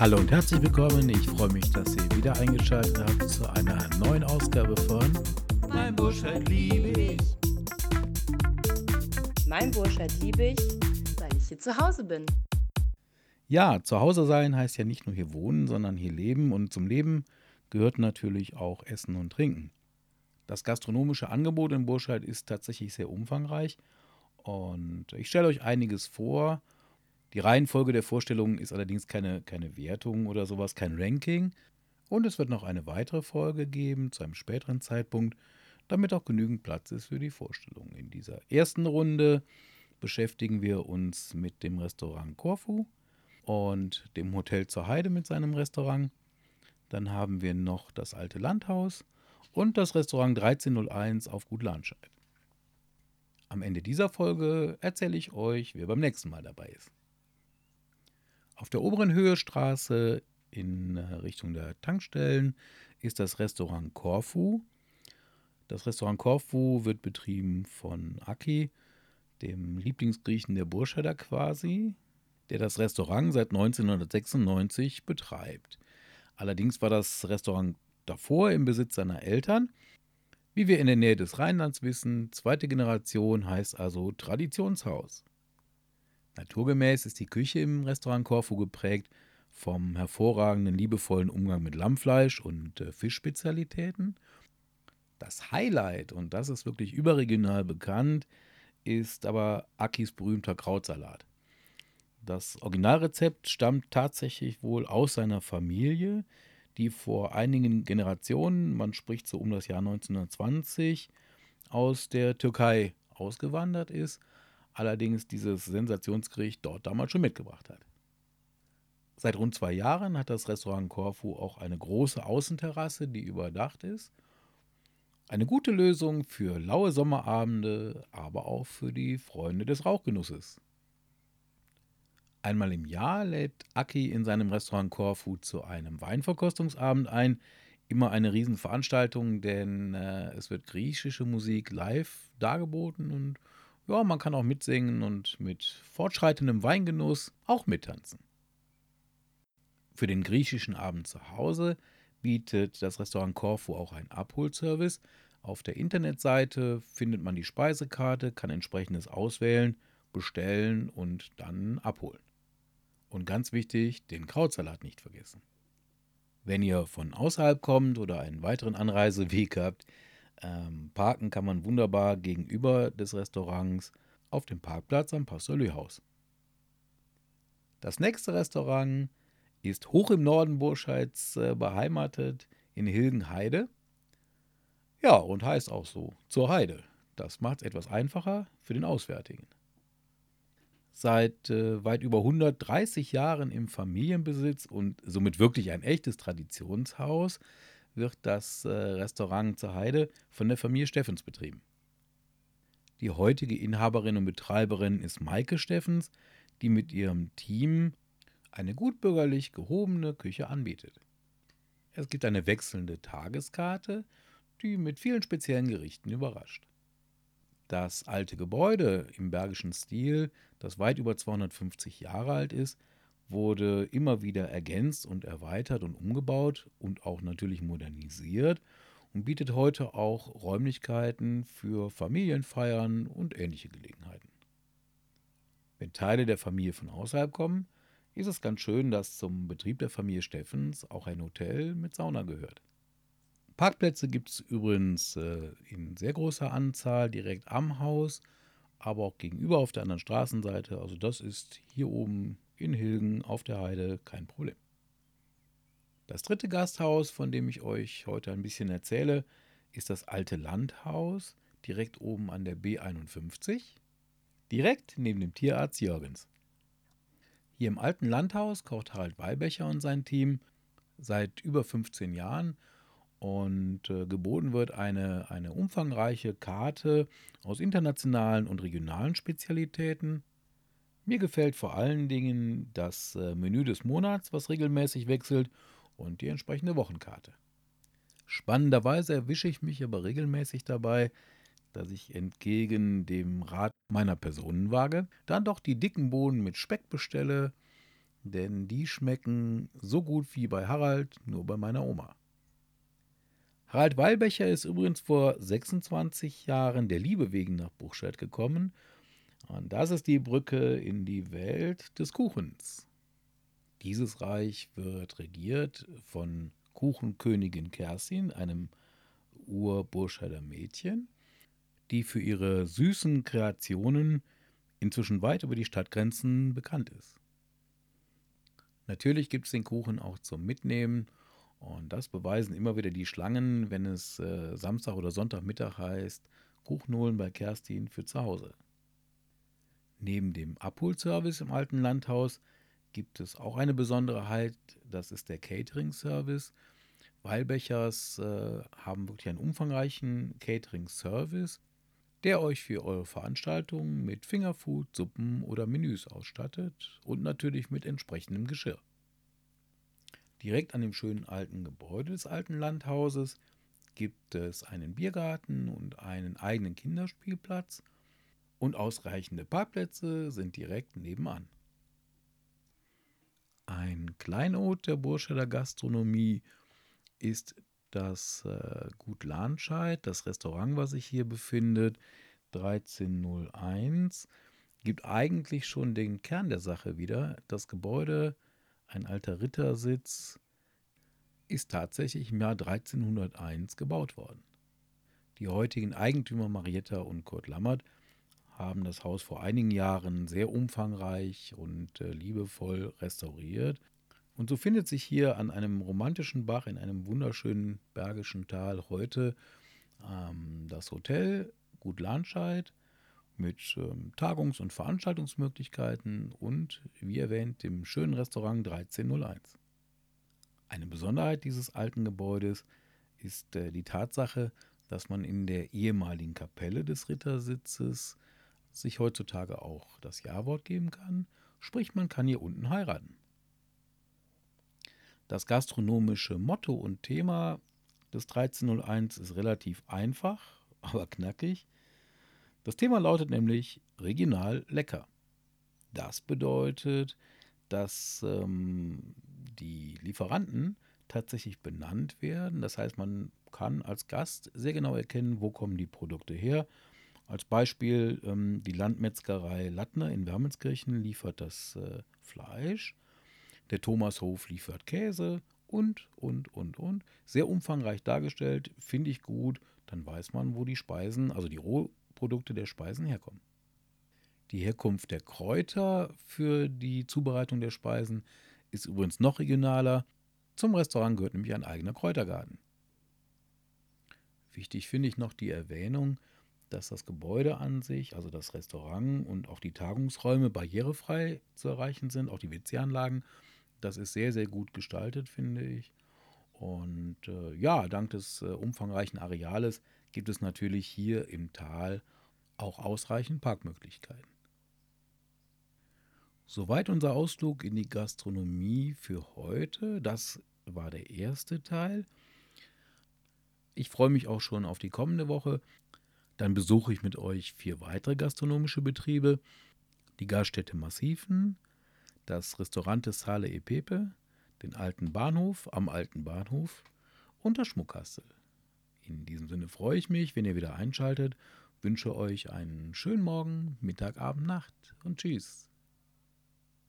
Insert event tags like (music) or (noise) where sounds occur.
Hallo und herzlich willkommen. Ich freue mich, dass ihr wieder eingeschaltet habt zu einer neuen Ausgabe von Mein Burscheid liebe ich. Mein Burscheid liebe ich, weil ich hier zu Hause bin. Ja, zu Hause sein heißt ja nicht nur hier wohnen, sondern hier leben und zum Leben gehört natürlich auch Essen und Trinken. Das gastronomische Angebot in Burscheid ist tatsächlich sehr umfangreich und ich stelle euch einiges vor. Die Reihenfolge der Vorstellungen ist allerdings keine, keine Wertung oder sowas, kein Ranking. Und es wird noch eine weitere Folge geben zu einem späteren Zeitpunkt, damit auch genügend Platz ist für die Vorstellung. In dieser ersten Runde beschäftigen wir uns mit dem Restaurant Corfu und dem Hotel zur Heide mit seinem Restaurant. Dann haben wir noch das alte Landhaus und das Restaurant 1301 auf Gut Lahnscheid. Am Ende dieser Folge erzähle ich euch, wer beim nächsten Mal dabei ist. Auf der oberen Höhestraße in äh, Richtung der Tankstellen ist das Restaurant Corfu. Das Restaurant Corfu wird betrieben von Aki, dem Lieblingsgriechen der Burscheider quasi, der das Restaurant seit 1996 betreibt. Allerdings war das Restaurant davor im Besitz seiner Eltern. Wie wir in der Nähe des Rheinlands wissen, zweite Generation heißt also Traditionshaus. Naturgemäß ist die Küche im Restaurant Corfu geprägt vom hervorragenden, liebevollen Umgang mit Lammfleisch und äh, Fischspezialitäten. Das Highlight, und das ist wirklich überregional bekannt, ist aber Akis berühmter Krautsalat. Das Originalrezept stammt tatsächlich wohl aus seiner Familie, die vor einigen Generationen, man spricht so um das Jahr 1920, aus der Türkei ausgewandert ist allerdings dieses Sensationsgericht dort damals schon mitgebracht hat. Seit rund zwei Jahren hat das Restaurant Corfu auch eine große Außenterrasse, die überdacht ist. Eine gute Lösung für laue Sommerabende, aber auch für die Freunde des Rauchgenusses. Einmal im Jahr lädt Aki in seinem Restaurant Corfu zu einem Weinverkostungsabend ein. Immer eine Riesenveranstaltung, denn äh, es wird griechische Musik live dargeboten und ja, man kann auch mitsingen und mit fortschreitendem Weingenuss auch mittanzen. Für den griechischen Abend zu Hause bietet das Restaurant Corfu auch einen Abholservice. Auf der Internetseite findet man die Speisekarte, kann entsprechendes auswählen, bestellen und dann abholen. Und ganz wichtig, den Krautsalat nicht vergessen. Wenn ihr von außerhalb kommt oder einen weiteren Anreiseweg habt, ähm, parken kann man wunderbar gegenüber des Restaurants auf dem Parkplatz am Pastorlühaus. Das nächste Restaurant ist hoch im Norden Burscheids äh, beheimatet in Hilgenheide. Ja, und heißt auch so, zur Heide. Das macht es etwas einfacher für den Auswärtigen. Seit äh, weit über 130 Jahren im Familienbesitz und somit wirklich ein echtes Traditionshaus wird das äh, Restaurant zur Heide von der Familie Steffens betrieben. Die heutige Inhaberin und Betreiberin ist Maike Steffens, die mit ihrem Team eine gutbürgerlich gehobene Küche anbietet. Es gibt eine wechselnde Tageskarte, die mit vielen speziellen Gerichten überrascht. Das alte Gebäude im bergischen Stil, das weit über 250 Jahre alt ist, wurde immer wieder ergänzt und erweitert und umgebaut und auch natürlich modernisiert und bietet heute auch Räumlichkeiten für Familienfeiern und ähnliche Gelegenheiten. Wenn Teile der Familie von außerhalb kommen, ist es ganz schön, dass zum Betrieb der Familie Steffens auch ein Hotel mit Sauna gehört. Parkplätze gibt es übrigens äh, in sehr großer Anzahl direkt am Haus, aber auch gegenüber auf der anderen Straßenseite. Also das ist hier oben in Hilgen auf der Heide kein Problem. Das dritte Gasthaus, von dem ich euch heute ein bisschen erzähle, ist das alte Landhaus, direkt oben an der B51, direkt neben dem Tierarzt Jürgens. Hier im alten Landhaus kocht Harald Weilbecher und sein Team seit über 15 Jahren und äh, geboten wird eine, eine umfangreiche Karte aus internationalen und regionalen Spezialitäten mir gefällt vor allen Dingen das äh, Menü des Monats, was regelmäßig wechselt, und die entsprechende Wochenkarte. Spannenderweise erwische ich mich aber regelmäßig dabei, dass ich entgegen dem Rat meiner Personenwaage dann doch die dicken Bohnen mit Speck bestelle, denn die schmecken so gut wie bei Harald, nur bei meiner Oma. Harald Weilbecher ist übrigens vor 26 Jahren der Liebe wegen nach Buchscheid gekommen. Und das ist die Brücke in die Welt des Kuchens. Dieses Reich wird regiert von Kuchenkönigin Kerstin, einem Urburscheider Mädchen, die für ihre süßen Kreationen inzwischen weit über die Stadtgrenzen bekannt ist. Natürlich gibt es den Kuchen auch zum Mitnehmen und das beweisen immer wieder die Schlangen, wenn es äh, Samstag oder Sonntagmittag heißt, Kuchen holen bei Kerstin für zu Hause. Neben dem Abholservice im alten Landhaus gibt es auch eine Besonderheit, das ist der Catering-Service. Weilbechers äh, haben wirklich einen umfangreichen Catering-Service, der euch für eure Veranstaltungen mit Fingerfood, Suppen oder Menüs ausstattet und natürlich mit entsprechendem Geschirr. Direkt an dem schönen alten Gebäude des alten Landhauses gibt es einen Biergarten und einen eigenen Kinderspielplatz und ausreichende Parkplätze sind direkt nebenan. Ein Kleinod der Burscheder Gastronomie ist das äh, Gut Lahnscheid, das Restaurant, was sich hier befindet, 1301, gibt eigentlich schon den Kern der Sache wieder. Das Gebäude, ein alter Rittersitz, ist tatsächlich im Jahr 1301 gebaut worden. Die heutigen Eigentümer Marietta und Kurt Lammert haben das Haus vor einigen Jahren sehr umfangreich und äh, liebevoll restauriert. Und so findet sich hier an einem romantischen Bach in einem wunderschönen bergischen Tal heute ähm, das Hotel Gut Lahnscheid mit ähm, Tagungs- und Veranstaltungsmöglichkeiten und, wie erwähnt, dem schönen Restaurant 1301. Eine Besonderheit dieses alten Gebäudes ist äh, die Tatsache, dass man in der ehemaligen Kapelle des Rittersitzes sich heutzutage auch das Ja-Wort geben kann, sprich man kann hier unten heiraten. Das gastronomische Motto und Thema des 1301 ist relativ einfach, (laughs) aber knackig. Das Thema lautet nämlich regional lecker. Das bedeutet, dass ähm, die Lieferanten tatsächlich benannt werden. Das heißt, man kann als Gast sehr genau erkennen, wo kommen die Produkte her als Beispiel ähm, die Landmetzgerei Lattner in Wermelskirchen liefert das äh, Fleisch, der Thomashof liefert Käse und, und, und, und. Sehr umfangreich dargestellt, finde ich gut. Dann weiß man, wo die Speisen, also die Rohprodukte der Speisen herkommen. Die Herkunft der Kräuter für die Zubereitung der Speisen ist übrigens noch regionaler. Zum Restaurant gehört nämlich ein eigener Kräutergarten. Wichtig finde ich noch die Erwähnung, dass das Gebäude an sich, also das Restaurant und auch die Tagungsräume barrierefrei zu erreichen sind, auch die WC-Anlagen. Das ist sehr, sehr gut gestaltet, finde ich. Und äh, ja, dank des äh, umfangreichen Areales gibt es natürlich hier im Tal auch ausreichend Parkmöglichkeiten. Soweit unser Ausflug in die Gastronomie für heute. Das war der erste Teil. Ich freue mich auch schon auf die kommende Woche. Dann besuche ich mit euch vier weitere gastronomische Betriebe. Die Gaststätte Massiven, das Restaurant des Sale e Pepe, den alten Bahnhof am alten Bahnhof und das Schmuckkastel. In diesem Sinne freue ich mich, wenn ihr wieder einschaltet, wünsche euch einen schönen Morgen, Mittag, Abend, Nacht und tschüss.